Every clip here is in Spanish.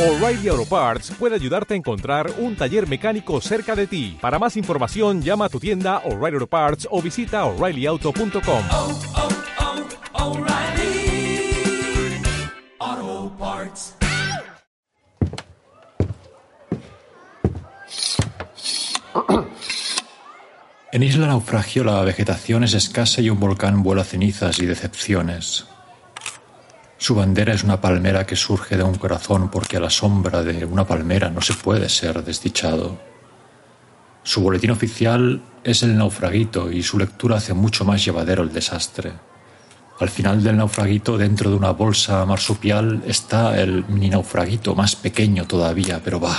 O'Reilly Auto Parts puede ayudarte a encontrar un taller mecánico cerca de ti. Para más información, llama a tu tienda O'Reilly Auto Parts o visita oreillyauto.com. oh, oh, Parts. En Isla Naufragio la vegetación es escasa y un volcán vuela cenizas y decepciones. Su bandera es una palmera que surge de un corazón porque a la sombra de una palmera no se puede ser desdichado. Su boletín oficial es el naufraguito y su lectura hace mucho más llevadero el desastre. Al final del naufraguito, dentro de una bolsa marsupial, está el mini naufraguito más pequeño todavía, pero va,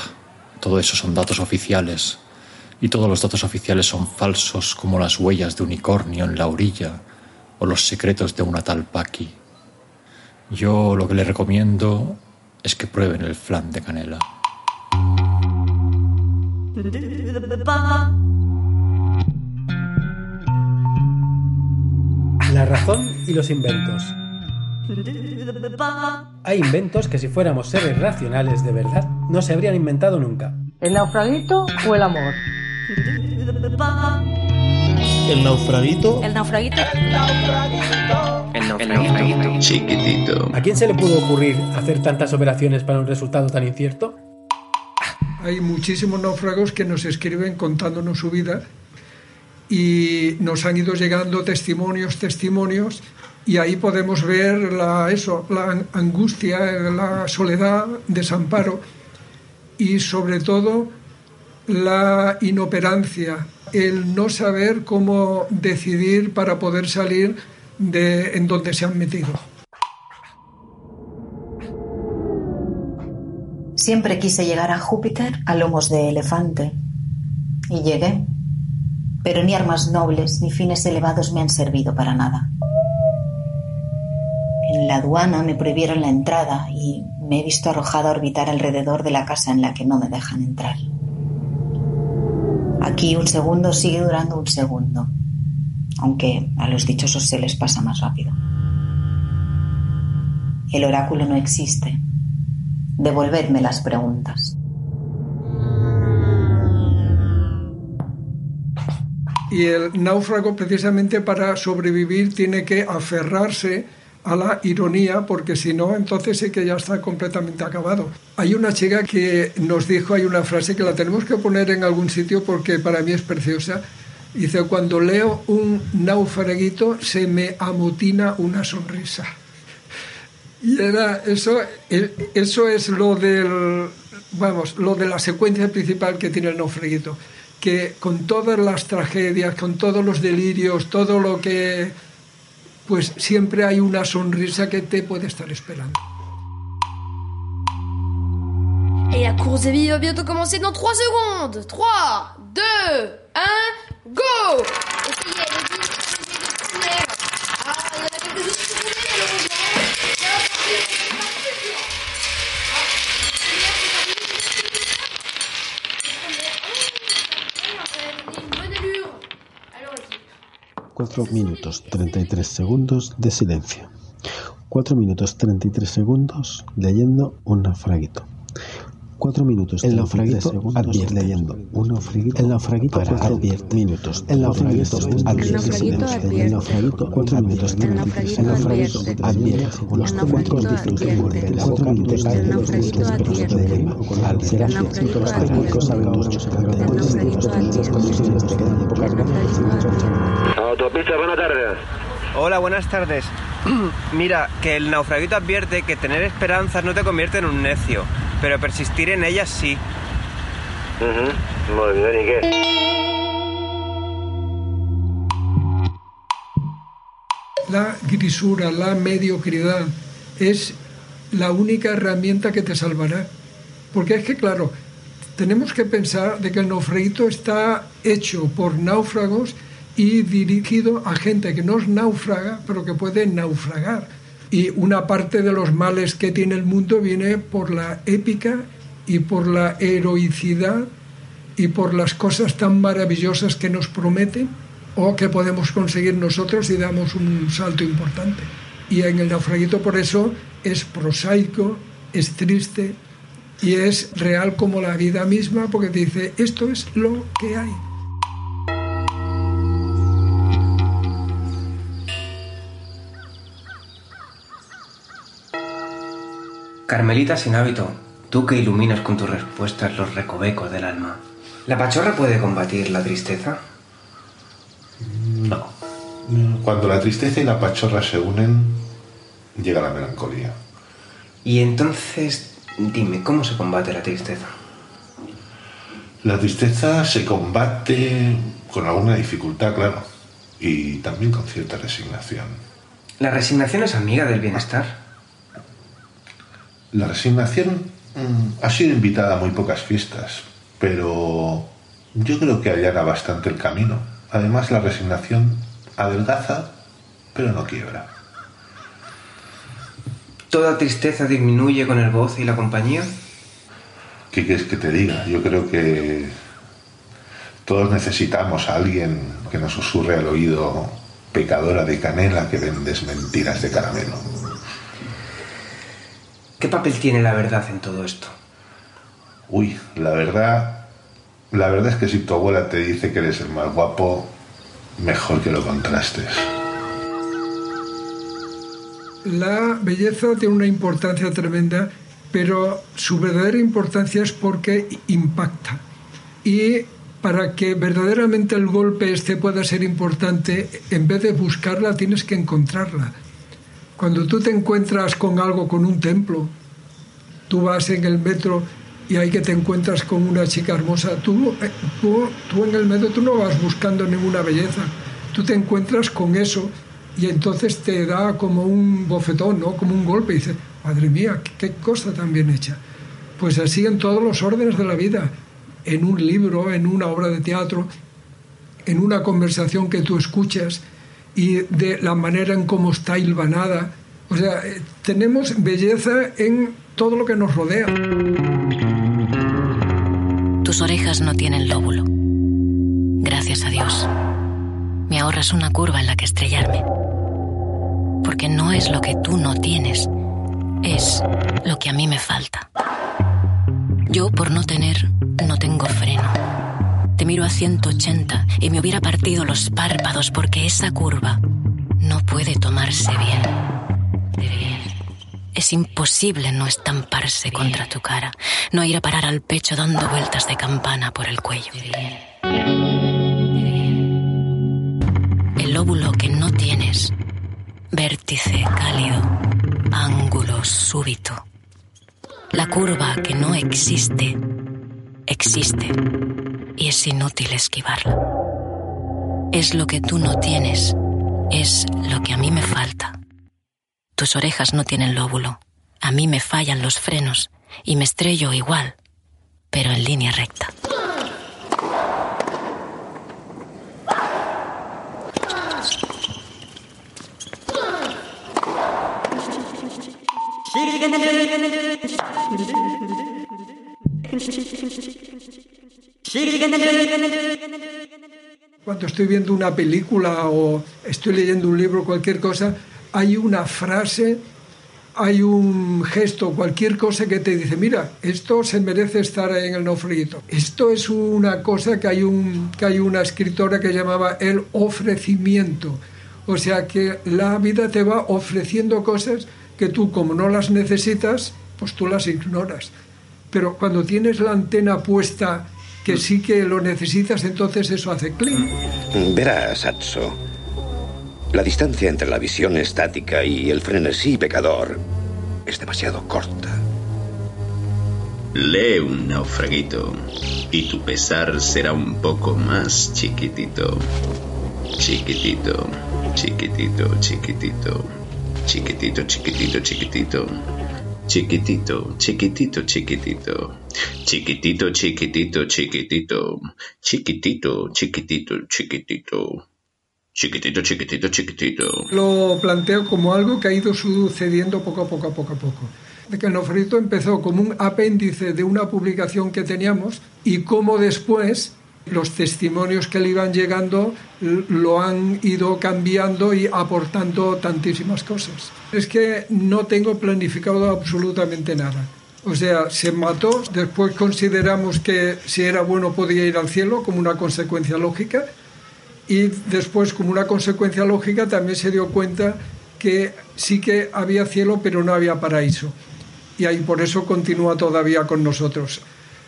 todo eso son datos oficiales. Y todos los datos oficiales son falsos como las huellas de unicornio en la orilla o los secretos de una tal Paqui. Yo lo que le recomiendo es que prueben el flan de canela. La razón y los inventos. Hay inventos que si fuéramos seres racionales de verdad no se habrían inventado nunca. ¿El naufraguito o el amor? El naufraguito. El naufraguito. El naufraguito. Chiquitito. ¿A quién se le pudo ocurrir hacer tantas operaciones para un resultado tan incierto? Hay muchísimos náufragos que nos escriben contándonos su vida y nos han ido llegando testimonios, testimonios y ahí podemos ver la, eso, la angustia, la soledad, desamparo y sobre todo la inoperancia, el no saber cómo decidir para poder salir de en donde se han metido. Siempre quise llegar a Júpiter a lomos de elefante. Y llegué. Pero ni armas nobles ni fines elevados me han servido para nada. En la aduana me prohibieron la entrada y me he visto arrojada a orbitar alrededor de la casa en la que no me dejan entrar. Aquí un segundo sigue durando un segundo, aunque a los dichosos se les pasa más rápido. El oráculo no existe. Devolvedme las preguntas. Y el náufrago precisamente para sobrevivir tiene que aferrarse a la ironía porque si no entonces sí que ya está completamente acabado. Hay una chica que nos dijo, hay una frase que la tenemos que poner en algún sitio porque para mí es preciosa. Dice, cuando leo un naufraguito se me amotina una sonrisa. Y era eso, eso es lo del, vamos, lo de la secuencia principal que tiene el naufraguito, que con todas las tragedias, con todos los delirios, todo lo que, pues siempre hay una sonrisa que te puede estar esperando. Et la course des vies va bientôt commencer dans 3 secondes. 3, 2, 1, go Essayez, allez-y, de. Ah, il y en a quelques-uns qui malheureusement. 4 minutos 33 segundos de silencio. 4 minutos 33 segundos leyendo un naufraguito. 4 minutos el naufraguito advierte. Leyendo. Un naufraguito el naufraguito para 4 minutos el naufraguito advierte. El naufraguito 4 minutos 33 el naufraguito advierte. Unos 4 minutos de muerte 4 minutos naufraguito advierte. los técnicos saben mucho. Autopista, buenas tardes. Hola, buenas tardes. Mira, que el naufraguito advierte que tener esperanzas no te convierte en un necio, pero persistir en ellas sí. Uh Muy bien, ¿y qué? La grisura, la mediocridad es la única herramienta que te salvará. Porque es que, claro, tenemos que pensar de que el naufraguito está hecho por náufragos y dirigido a gente que no es náufraga, pero que puede naufragar. Y una parte de los males que tiene el mundo viene por la épica y por la heroicidad y por las cosas tan maravillosas que nos prometen o que podemos conseguir nosotros si damos un salto importante. Y en el naufraguito por eso es prosaico, es triste, y es real como la vida misma porque te dice, esto es lo que hay. Carmelita sin hábito, tú que iluminas con tus respuestas los recovecos del alma. ¿La pachorra puede combatir la tristeza? No. Cuando la tristeza y la pachorra se unen, llega la melancolía. Y entonces, dime, ¿cómo se combate la tristeza? La tristeza se combate con alguna dificultad, claro, y también con cierta resignación. ¿La resignación es amiga del bienestar? La resignación mm, ha sido invitada a muy pocas fiestas, pero yo creo que allana bastante el camino. Además, la resignación adelgaza, pero no quiebra. ¿Toda tristeza disminuye con el gozo y la compañía? ¿Qué quieres que te diga? Yo creo que todos necesitamos a alguien que nos susurre al oído pecadora de canela que vendes mentiras de caramelo. ¿Qué papel tiene la verdad en todo esto? Uy, la verdad, la verdad es que si tu abuela te dice que eres el más guapo, mejor que lo contrastes. La belleza tiene una importancia tremenda, pero su verdadera importancia es porque impacta. Y para que verdaderamente el golpe este pueda ser importante, en vez de buscarla, tienes que encontrarla. Cuando tú te encuentras con algo, con un templo, tú vas en el metro y ahí que te encuentras con una chica hermosa, tú, eh, tú, tú en el metro tú no vas buscando ninguna belleza, tú te encuentras con eso y entonces te da como un bofetón, ¿no? como un golpe y dices, madre mía, qué cosa tan bien hecha. Pues así en todos los órdenes de la vida, en un libro, en una obra de teatro, en una conversación que tú escuchas, y de la manera en cómo está hilvanada. O sea, eh, tenemos belleza en todo lo que nos rodea. Tus orejas no tienen lóbulo. Gracias a Dios. Me ahorras una curva en la que estrellarme. Porque no es lo que tú no tienes, es lo que a mí me falta. Yo, por no tener, no tengo freno. Te miro a 180 y me hubiera partido los párpados porque esa curva no puede tomarse bien. Es imposible no estamparse contra tu cara, no ir a parar al pecho dando vueltas de campana por el cuello. El lóbulo que no tienes, vértice cálido, ángulo súbito. La curva que no existe, existe y es inútil esquivarla. Es lo que tú no tienes, es lo que a mí me falta. Tus orejas no tienen lóbulo, a mí me fallan los frenos y me estrello igual, pero en línea recta. Cuando estoy viendo una película o estoy leyendo un libro, cualquier cosa, hay una frase, hay un gesto, cualquier cosa que te dice, mira, esto se merece estar en el naufraguito. Esto es una cosa que hay, un, que hay una escritora que llamaba el ofrecimiento. O sea que la vida te va ofreciendo cosas que tú como no las necesitas, pues tú las ignoras. Pero cuando tienes la antena puesta que sí que lo necesitas, entonces eso hace clic. Verás, Atso. La distancia entre la visión estática y el frenesí pecador es demasiado corta. Lee un naufraguito y tu pesar será un poco más chiquitito. Chiquitito, chiquitito, chiquitito. Chiquitito, chiquitito, chiquitito. Chiquitito, chiquitito, chiquitito. Chiquitito, chiquitito, chiquitito. Chiquitito, chiquitito, chiquitito. Chiquitito, chiquitito, chiquitito. Lo planteo como algo que ha ido sucediendo poco a poco, poco a poco. De que el Nofrito empezó como un apéndice de una publicación que teníamos y cómo después los testimonios que le iban llegando lo han ido cambiando y aportando tantísimas cosas. Es que no tengo planificado absolutamente nada. O sea, se mató, después consideramos que si era bueno podía ir al cielo como una consecuencia lógica y después como una consecuencia lógica también se dio cuenta que sí que había cielo pero no había paraíso y ahí por eso continúa todavía con nosotros.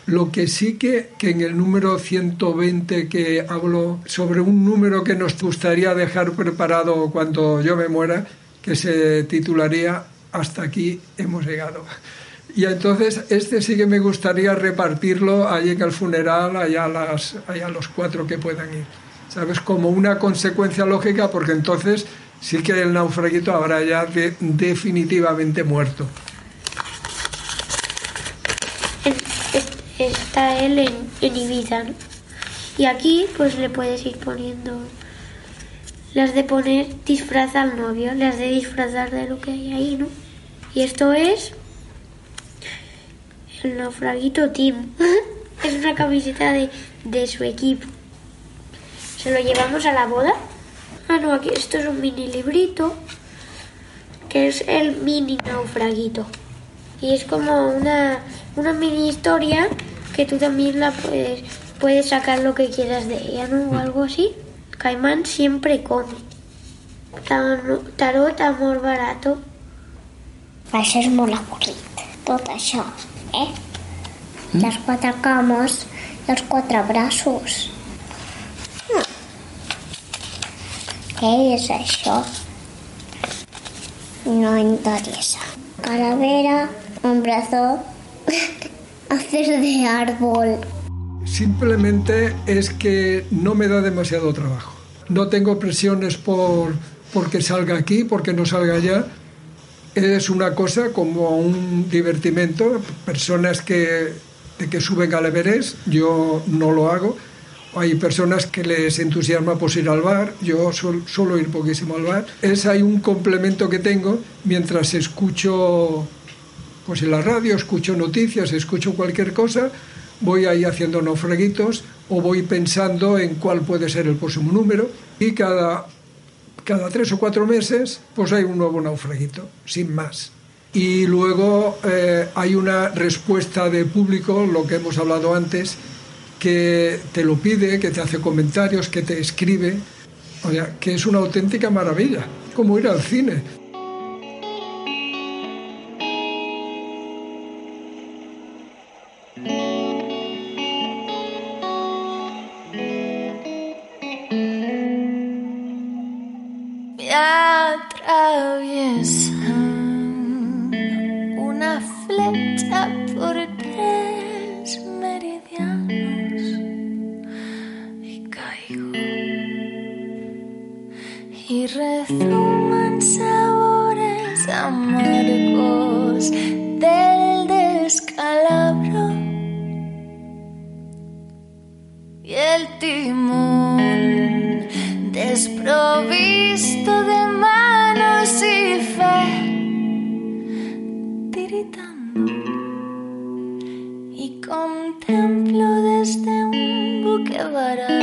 Lo que sí que, que en el número 120 que hablo sobre un número que nos gustaría dejar preparado cuando yo me muera, que se titularía Hasta aquí hemos llegado. Y entonces este sí que me gustaría repartirlo allí en el funeral, allá las, allá los cuatro que puedan ir. ¿Sabes? Como una consecuencia lógica, porque entonces sí que el naufraguito habrá ya de- definitivamente muerto. Está él en, en Ibiza. Y aquí pues le puedes ir poniendo... Las de poner disfraz al novio, las de disfrazar de lo que hay ahí, ¿no? Y esto es... El naufraguito Team. es una camiseta de, de su equipo. Se lo llevamos a la boda. Ah, no, aquí esto es un mini librito. Que es el mini naufraguito. Y es como una, una mini historia que tú también la puedes, puedes sacar lo que quieras de ella, ¿no? O algo así. Caimán siempre come. Tan- Tarot, amor barato. Això és molt avorrit, tot això, eh? Les quatre cames els quatre braços. Ah. Què és això? No interessa. Calavera, un brazo, hacer de árbol. Simplemente es que no me da demasiado trabajo. No tengo presiones por porque salga aquí, porque no salga allá. Es una cosa como un divertimento. Personas que, que suben al Everest, yo no lo hago. Hay personas que les entusiasma pues ir al bar, yo suel- suelo ir poquísimo al bar. Es ahí un complemento que tengo mientras escucho pues en la radio, escucho noticias, escucho cualquier cosa, voy ahí haciendo naufraguitos o voy pensando en cuál puede ser el próximo número y cada, cada tres o cuatro meses pues hay un nuevo naufraguito, sin más. Y luego eh, hay una respuesta de público, lo que hemos hablado antes, que te lo pide, que te hace comentarios, que te escribe, o sea, que es una auténtica maravilla, como ir al cine. Y el timón desprovisto de manos y fe, tiritando. Y contemplo desde un buque varado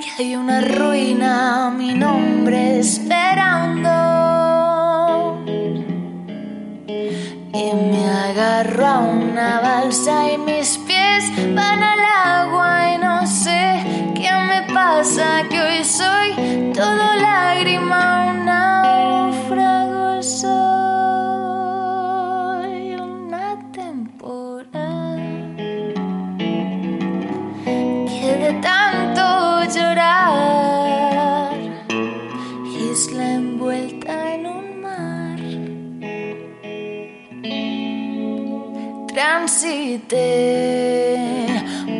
que hay una ruina a mi nombre esperando. Y me agarro a una balsa y mis pies van al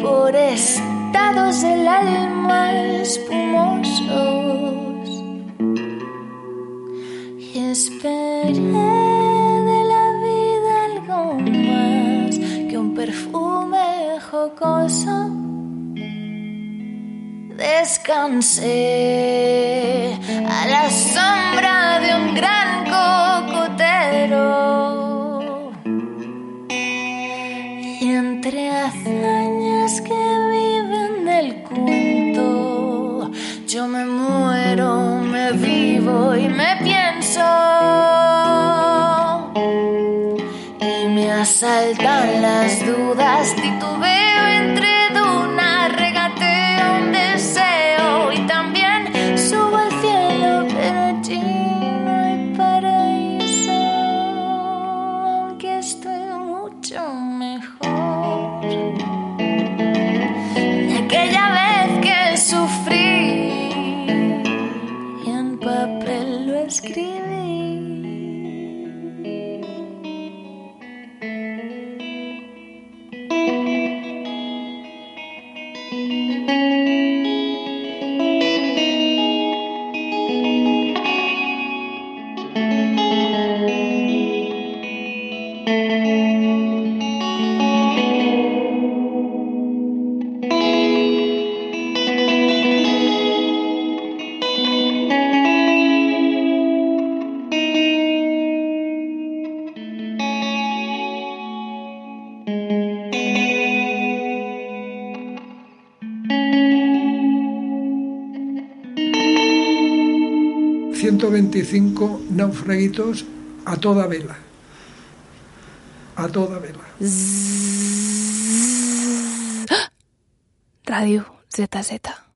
por estados del alma espumosos y esperé de la vida algo más que un perfume jocoso. Descansé a la sombra de un gran cocotero. 125 naufraguitos a toda vela. A toda vela. ¡Ah! Radio ZZ.